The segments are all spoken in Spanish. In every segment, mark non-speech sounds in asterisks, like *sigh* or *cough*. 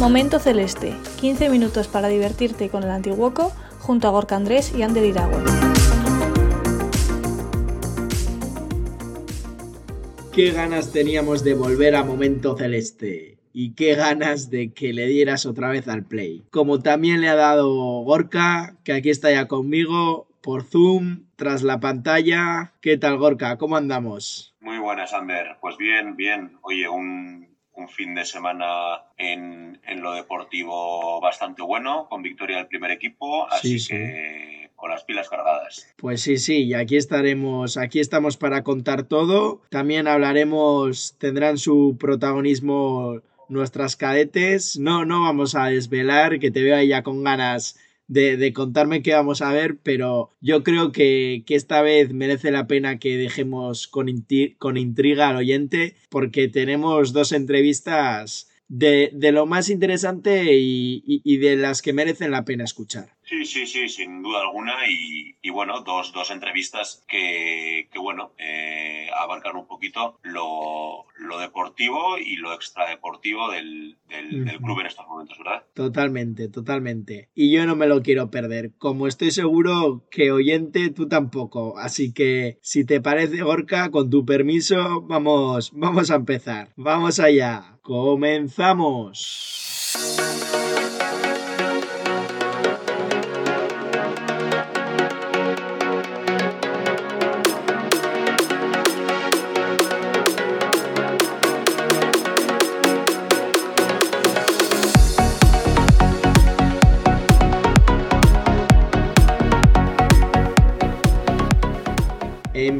Momento Celeste, 15 minutos para divertirte con el Antiguoco junto a Gorka Andrés y Ander Iragüe. Qué ganas teníamos de volver a Momento Celeste y qué ganas de que le dieras otra vez al play. Como también le ha dado Gorka, que aquí está ya conmigo por Zoom, tras la pantalla. ¿Qué tal Gorka? ¿Cómo andamos? Muy buenas, Ander. Pues bien, bien. Oye, un, fin de semana en, lo deportivo bastante bueno, con victoria del primer equipo, así que con las pilas cargadas. Pues sí, sí, y aquí estaremos, aquí estamos para contar todo. También hablaremos, tendrán su protagonismo nuestras cadetes. No, no vamos a desvelar, que te veo ahí ya con ganas de, contarme qué vamos a ver, pero yo creo que, esta vez merece la pena que dejemos con, con intriga al oyente, porque tenemos dos entrevistas de, lo más interesante y, de las que merecen la pena escuchar. Sí, sí, sí, sin duda alguna. Y, bueno, dos, dos, entrevistas que, bueno, eh, abarcan un poquito lo, deportivo y lo extradeportivo del, del, club en estos momentos, ¿verdad? Totalmente, totalmente. Y yo no me lo quiero perder. Como estoy seguro que oyente, tú tampoco. Así que, si te parece, Gorka, con tu permiso, vamos, vamos a empezar. Vamos allá. Comenzamos.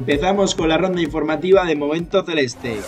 Empezamos con la ronda informativa de Momento Celeste.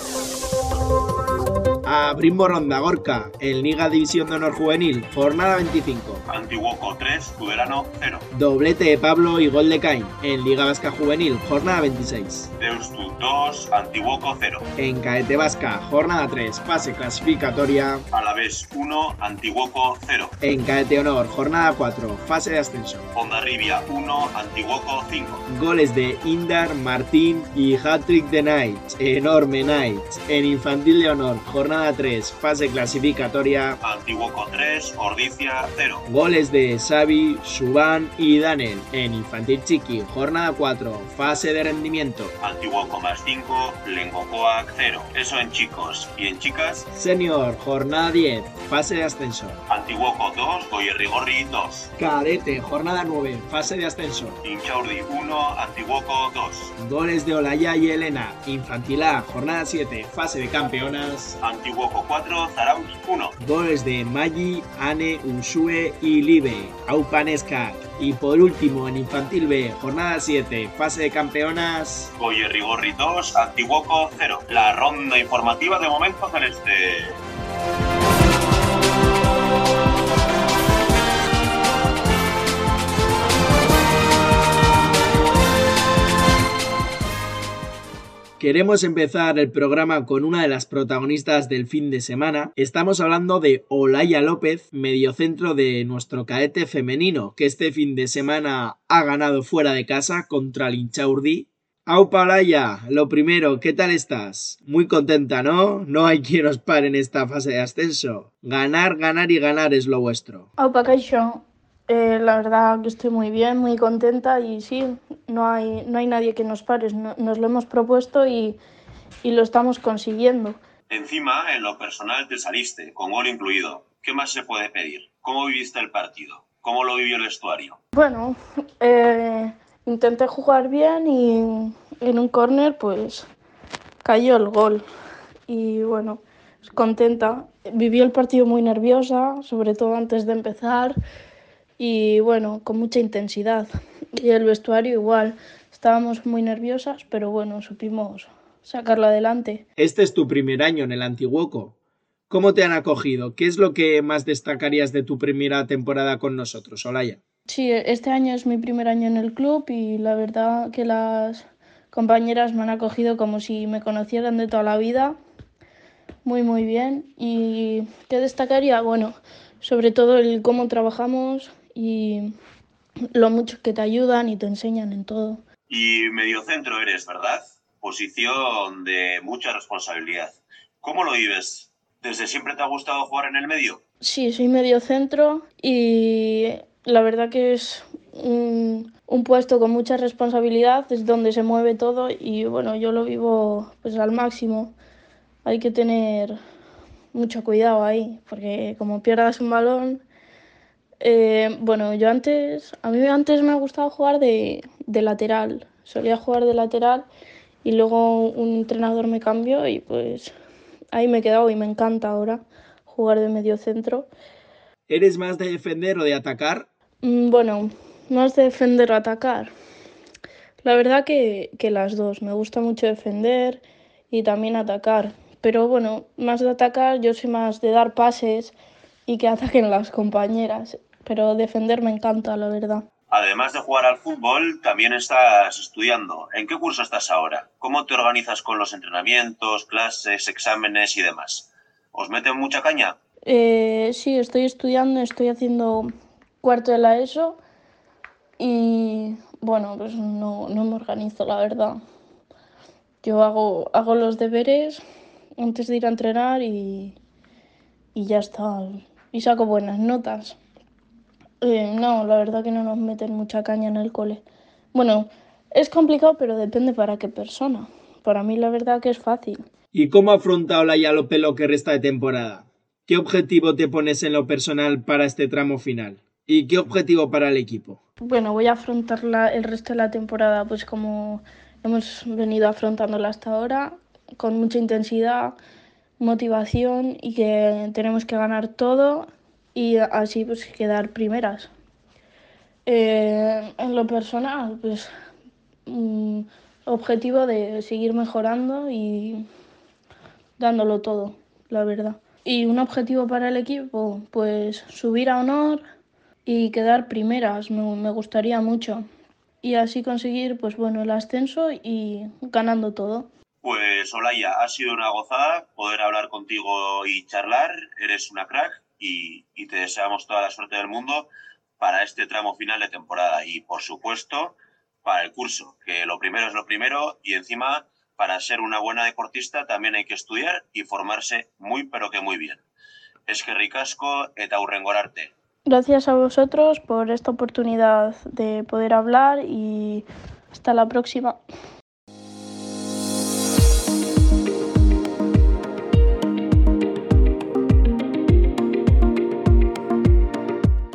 Abrimos ronda Gorka, el Liga División de Honor Juvenil, jornada 25. Antiguoco 3, Tudelano 0. Doblete de Pablo y gol de Cain, en Liga Vasca Juvenil, jornada 26. Deustu 2, Antiguoco 0. En Caete Vasca, jornada 3, fase clasificatoria. Alavés 1, Antiguoco 0. En Caete Honor, jornada 4, fase de ascenso. Ondarribia 1, Antiguoco 5. Goles de Indar, Martín y Hattrick de Knights, enorme Knights. En Infantil de Honor, jornada 3, fase clasificatoria. Antiguoco 3, Ordicia 0. Goles de Xavi, Suban y Daniel en Infantil Chiqui, jornada 4, fase de rendimiento. Antiguoco más 5, Lengocoac 0. Eso en chicos. ¿Y en chicas? Senior, jornada 10, fase de ascenso. Antiguoco 2, Goyerrigorri 2. Cadete, jornada 9, fase de ascenso. Inchaurdi 1, Antiguoco 2. Goles de Olaya y Elena, Infantil A, jornada 7, fase de campeonas. Antiguoco 4, Zarauz 1. Goles de Maggi, Ane, Unsue y Libe, Aupanesca. Y por último, en Infantil B, jornada 7, fase de campeonas. Oye, Rigorri 2, Antiguoco 0. La ronda informativa de momento celeste. Queremos empezar el programa con una de las protagonistas del fin de semana. Estamos hablando de Olaya López, mediocentro de nuestro caete femenino, que este fin de semana ha ganado fuera de casa contra el Inchaurdi. Aupa Olaya, lo primero, ¿qué tal estás? Muy contenta, ¿no? No hay quien os pare en esta fase de ascenso. Ganar, ganar y ganar es lo vuestro. Aupa eh, la verdad que estoy muy bien, muy contenta y sí, no hay, no hay nadie que nos pare. nos lo hemos propuesto y, y, lo estamos consiguiendo. Encima, en lo personal te saliste, con gol incluido. ¿Qué más se puede pedir? ¿Cómo viviste el partido? ¿Cómo lo vivió el vestuario? Bueno, eh, intenté jugar bien y en un córner pues cayó el gol. Y bueno, contenta. Viví el partido muy nerviosa, sobre todo antes de empezar y bueno, con mucha intensidad. Y el vestuario igual, estábamos muy nerviosas, pero bueno, supimos sacarlo adelante. Este es tu primer año en el Antiguoco. ¿Cómo te han acogido? ¿Qué es lo que más destacarías de tu primera temporada con nosotros, Olaya? Sí, este año es mi primer año en el club y la verdad que las compañeras me han acogido como si me conocieran de toda la vida. Muy, muy bien. ¿Y qué destacaría? Bueno, sobre todo el cómo trabajamos y lo mucho que te ayudan y te enseñan en todo. Y mediocentro eres, ¿verdad? Posición de mucha responsabilidad. ¿Cómo lo vives? ¿Desde siempre te ha gustado jugar en el medio? Sí, soy medio centro y la verdad que es un, puesto con mucha responsabilidad, es donde se mueve todo y bueno, yo lo vivo pues al máximo. Hay que tener mucho cuidado ahí, porque como pierdas un balón, eh, bueno, yo antes, a mí antes me ha gustado jugar de, de lateral, solía jugar de lateral y luego un entrenador me cambió y pues ahí me he quedado y me encanta ahora jugar de medio centro. ¿Eres más de defender o de atacar? Mm, bueno, más de defender o atacar. La verdad que, que las dos. Me gusta mucho defender y también atacar. Pero bueno, más de atacar, yo soy más de dar pases y que *laughs* ataquen las compañeras. Pero defender me encanta, la verdad. Además de jugar al fútbol, también estás estudiando. ¿En qué curso estás ahora? ¿Cómo te organizas con los entrenamientos, clases, exámenes y demás? ¿Os meten mucha caña? Eh, sí, estoy estudiando, estoy haciendo cuarto de la ESO y bueno, pues no, no me organizo, la verdad. Yo hago, hago los deberes antes de ir a entrenar y, y ya está. Y saco buenas notas. Eh, no, la verdad que no nos meten mucha caña en el cole. Bueno, es complicado, pero depende para qué persona. Para mí la verdad que es fácil. ¿Y cómo ha afrontado la Yalope lo que resta de temporada? ¿Qué objetivo te pones en lo personal para este tramo final? ¿Y qué objetivo para el equipo? Bueno, voy a afrontar el resto de la temporada pues como hemos venido afrontándola hasta ahora, con mucha intensidad, motivación y que tenemos que ganar todo y así pues quedar primeras. Eh, en lo personal, pues mm, objetivo de seguir mejorando y dándolo todo, la verdad. Y un objetivo para el equipo, pues subir a honor y quedar primeras, me, me gustaría mucho. Y así conseguir, pues bueno, el ascenso y ganando todo. Pues Olaya, ha sido una gozada poder hablar contigo y charlar. Eres una crack y, te deseamos toda la suerte del mundo para este tramo final de temporada y, por supuesto, para el curso, que lo primero es lo primero y encima, para ser una buena deportista también hay que estudiar y formarse muy, pero que muy bien. Es que ricasco eta urrengorarte. Gracias a vosotros por esta oportunidad de poder hablar y hasta la próxima.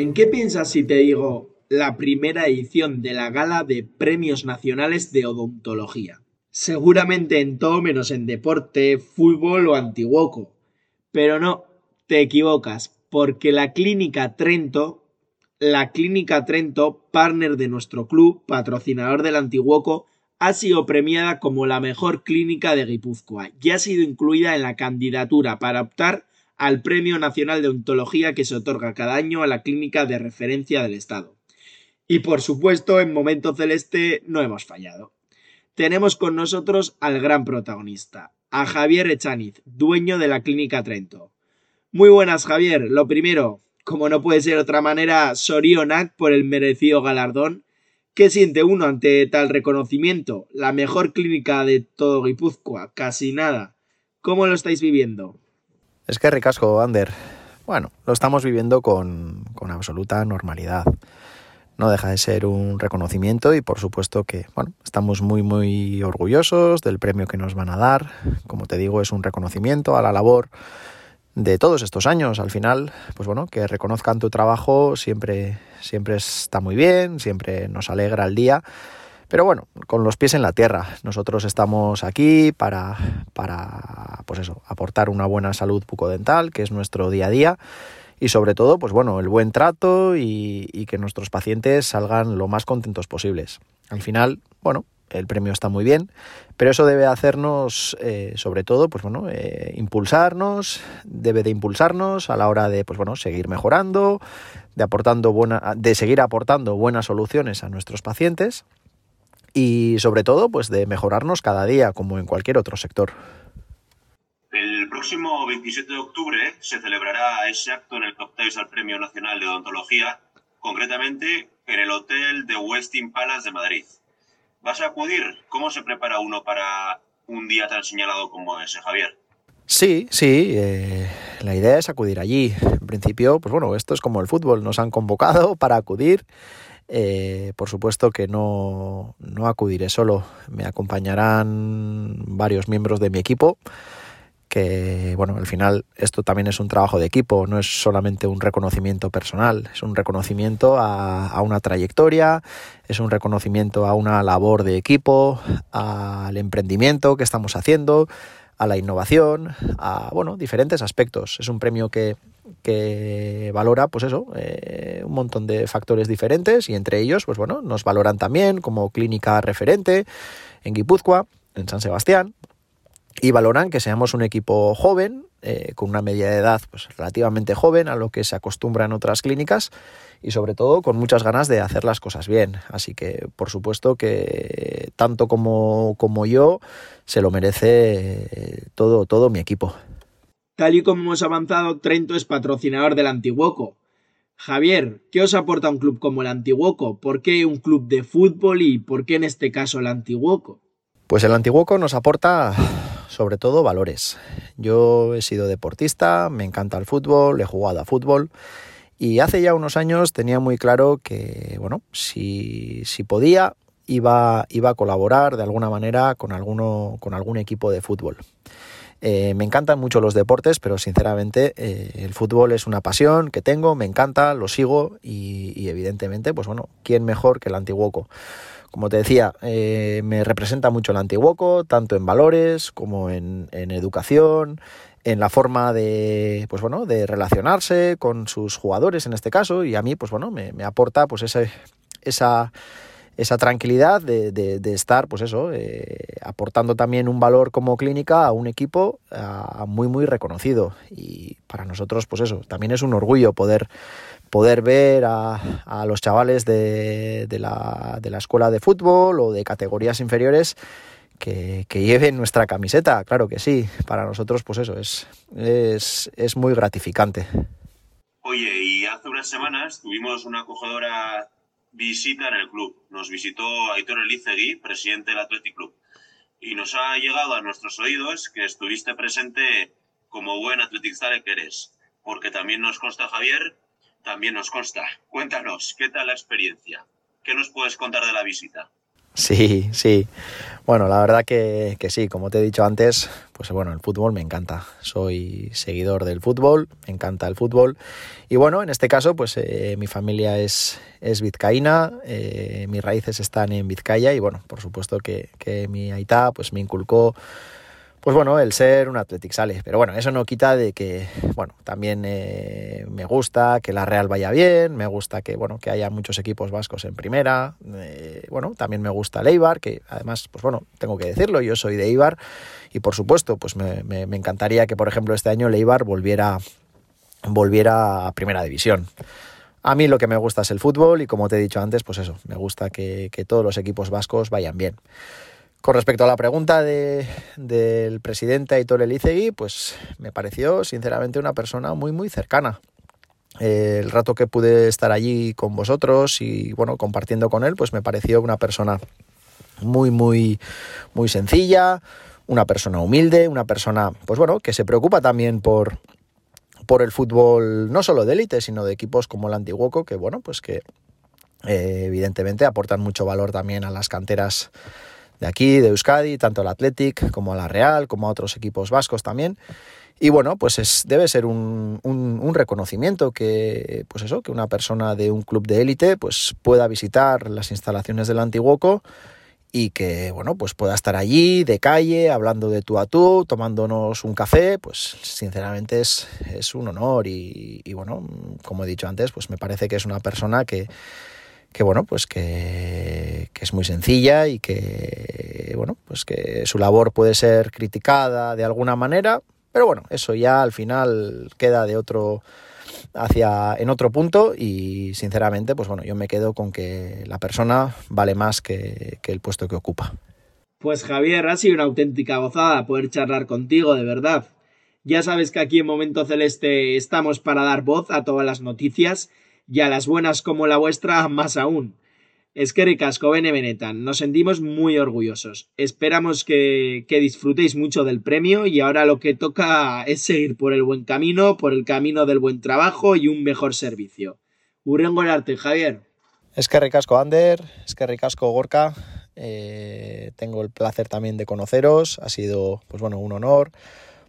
¿En qué piensas si te digo la primera edición de la gala de Premios Nacionales de Odontología? Seguramente en todo menos en deporte, fútbol o antiguoco. Pero no, te equivocas, porque la Clínica Trento, la Clínica Trento, partner de nuestro club, patrocinador del Antiguoco, ha sido premiada como la mejor clínica de Guipúzcoa y ha sido incluida en la candidatura para optar al Premio Nacional de Ontología que se otorga cada año a la clínica de referencia del Estado. Y por supuesto, en Momento Celeste no hemos fallado. Tenemos con nosotros al gran protagonista, a Javier Echaniz, dueño de la Clínica Trento. Muy buenas, Javier. Lo primero, como no puede ser de otra manera, Sorionac por el merecido galardón. ¿Qué siente uno ante tal reconocimiento? La mejor clínica de todo Guipúzcoa, casi nada. ¿Cómo lo estáis viviendo? Es que ricasco, Ander. Bueno, lo estamos viviendo con, con absoluta normalidad. no deja de ser un reconocimiento y por supuesto que bueno, estamos muy muy orgullosos del premio que nos van a dar. Como te digo, es un reconocimiento a la labor de todos estos años. Al final, pues bueno, que reconozcan tu trabajo siempre siempre está muy bien, siempre nos alegra el día. Pero bueno, con los pies en la tierra. Nosotros estamos aquí para, para pues eso, aportar una buena salud bucodental, que es nuestro día a día y sobre todo, pues bueno, el buen trato y, que nuestros pacientes salgan lo más contentos posibles. Al final, bueno, el premio está muy bien, pero eso debe hacernos, eh, sobre todo, pues bueno, eh, impulsarnos, debe de impulsarnos a la hora de, pues bueno, seguir mejorando, de aportando buena, de seguir aportando buenas soluciones a nuestros pacientes y sobre todo, pues de mejorarnos cada día, como en cualquier otro sector. El próximo 27 de octubre se celebrará ese acto en el que optáis al Premio Nacional de Odontología, concretamente en el Hotel de Westin Palace de Madrid. ¿Vas a acudir? ¿Cómo se prepara uno para un día tan señalado como ese, Javier? Sí, sí, eh, la idea es acudir allí. En principio, pues bueno, esto es como el fútbol, nos han convocado para acudir. Eh, por supuesto que no, no acudiré solo, me acompañarán varios miembros de mi equipo que bueno, al final esto también es un trabajo de equipo, no es solamente un reconocimiento personal, es un reconocimiento a, una trayectoria, es un reconocimiento a una labor de equipo, al emprendimiento que estamos haciendo, a la innovación, a bueno, diferentes aspectos. Es un premio que, que valora, pues eso, eh, un montón de factores diferentes y entre ellos, pues bueno, nos valoran también como clínica referente en Guipúzcoa, en San Sebastián, y valoran que seamos un equipo joven, eh, con una media de edad pues, relativamente joven a lo que se acostumbra en otras clínicas y sobre todo con muchas ganas de hacer las cosas bien. Así que por supuesto que tanto como, como yo se lo merece eh, todo, todo mi equipo. Tal y como hemos avanzado, Trento es patrocinador del Antiguoco. Javier, ¿qué os aporta un club como el Antiguoco? ¿Por qué un club de fútbol y por qué en este caso el Antiguoco? Pues el Antiguoco nos aporta sobre todo valores. Yo he sido deportista, me encanta el fútbol, he jugado a fútbol y hace ya unos años tenía muy claro que, bueno, si, si podía, iba, iba a colaborar de alguna manera con, alguno, con algún equipo de fútbol. Eh, me encantan mucho los deportes, pero sinceramente eh, el fútbol es una pasión que tengo, me encanta, lo sigo y, evidentemente, pues bueno, ¿quién mejor que el Antiguoco? Como te decía, eh, me representa mucho el Antiguoco, tanto en valores como en, educación, en la forma de, pues bueno, de relacionarse con sus jugadores en este caso, y a mí, pues bueno, me, aporta pues ese, esa, esa tranquilidad de, estar, pues eso, eh, aportando también un valor como clínica a un equipo muy, muy reconocido. Y para nosotros, pues eso, también es un orgullo poder poder ver a, los chavales de, la, de, la, escuela de fútbol o de categorías inferiores que, lleven nuestra camiseta, claro que sí, para nosotros pues eso es, es, es muy gratificante. Oye, y hace unas semanas tuvimos una acogedora visita en el club. Nos visitó Aitor Elizegui, presidente del Athletic Club. Y nos ha llegado a nuestros oídos que estuviste presente como buen atletizale que eres. Porque también nos consta, Javier, también nos consta. Cuéntanos, ¿qué tal la experiencia? ¿Qué nos puedes contar de la visita? Sí, sí. Bueno, la verdad que, sí, como te he dicho antes, pues bueno, el fútbol me encanta. Soy seguidor del fútbol, me encanta el fútbol. Y bueno, en este caso, pues eh, mi familia es, es vizcaína, eh, mis raíces están en Vizcaya y bueno, por supuesto que, que mi aita pues me inculcó pues bueno, el ser un Athletic sale. Pero bueno, eso no quita de que, bueno, también eh, me gusta que la Real vaya bien, me gusta que, bueno, que haya muchos equipos vascos en primera. Eh, bueno, también me gusta el Eibar, que además, pues bueno, tengo que decirlo, yo soy de Eibar y por supuesto, pues me, encantaría que, por ejemplo, este año el Eibar volviera, volviera a primera división. A mí lo que me gusta es el fútbol y como te he dicho antes, pues eso, me gusta que, que todos los equipos vascos vayan bien. Con respecto a la pregunta del presidente Aitor Elizegui, pues me pareció sinceramente una persona muy muy cercana. el rato que pude estar allí con vosotros y bueno, compartiendo con él, pues me pareció una persona muy muy muy sencilla, una persona humilde, una persona pues bueno, que se preocupa también por por el fútbol no solo de élite, sino de equipos como el Antiguoco, que bueno, pues que eh, evidentemente aportan mucho valor también a las canteras de aquí, de Euskadi, tanto al Athletic como a la Real, como a otros equipos vascos también. Y bueno, pues es, debe ser un, un, reconocimiento que, pues eso, que una persona de un club de élite pues pueda visitar las instalaciones del Antiguoco y que, bueno, pues pueda estar allí, de calle, hablando de tú a tú, tomándonos un café, pues sinceramente es, es un honor y, y, bueno, como he dicho antes, pues me parece que es una persona que, que bueno, pues que, que, es muy sencilla y que, bueno, pues que su labor puede ser criticada de alguna manera, pero bueno, eso ya al final queda de otro hacia en otro punto y sinceramente, pues bueno, yo me quedo con que la persona vale más que, que el puesto que ocupa. Pues Javier, ha sido una auténtica gozada poder charlar contigo, de verdad. Ya sabes que aquí en Momento Celeste estamos para dar voz a todas las noticias y a las buenas como la vuestra más aún. Es que ricasco, Bene Benetan. Nos sentimos muy orgullosos. Esperamos que, disfrutéis mucho del premio y ahora lo que toca es seguir por el buen camino, por el camino del buen trabajo y un mejor servicio. Urrengo el arte, Javier. Es que ricasco, Ander. Es que ricasco, Gorka. Eh, tengo el placer también de conoceros. Ha sido, pues bueno, un honor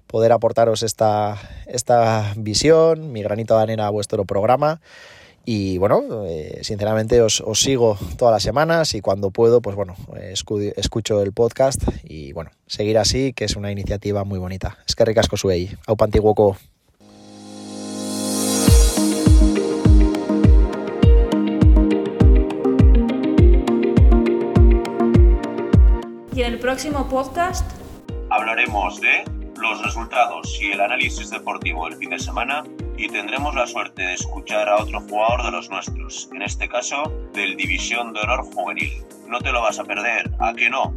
poder aportaros esta, esta visión, mi granito de arena a vuestro programa. Y bueno, eh, sinceramente os, os, sigo todas las semanas y cuando puedo, pues bueno, escucho el podcast y bueno, seguir así, que es una iniciativa muy bonita. Es que ricasco suei. Aupa antiguoco. Y en el próximo podcast hablaremos de los resultados y el análisis deportivo del fin de semana y tendremos la suerte de escuchar a otro jugador de los nuestros, en este caso del División de Honor Juvenil. No te lo vas a perder, ¿a que no?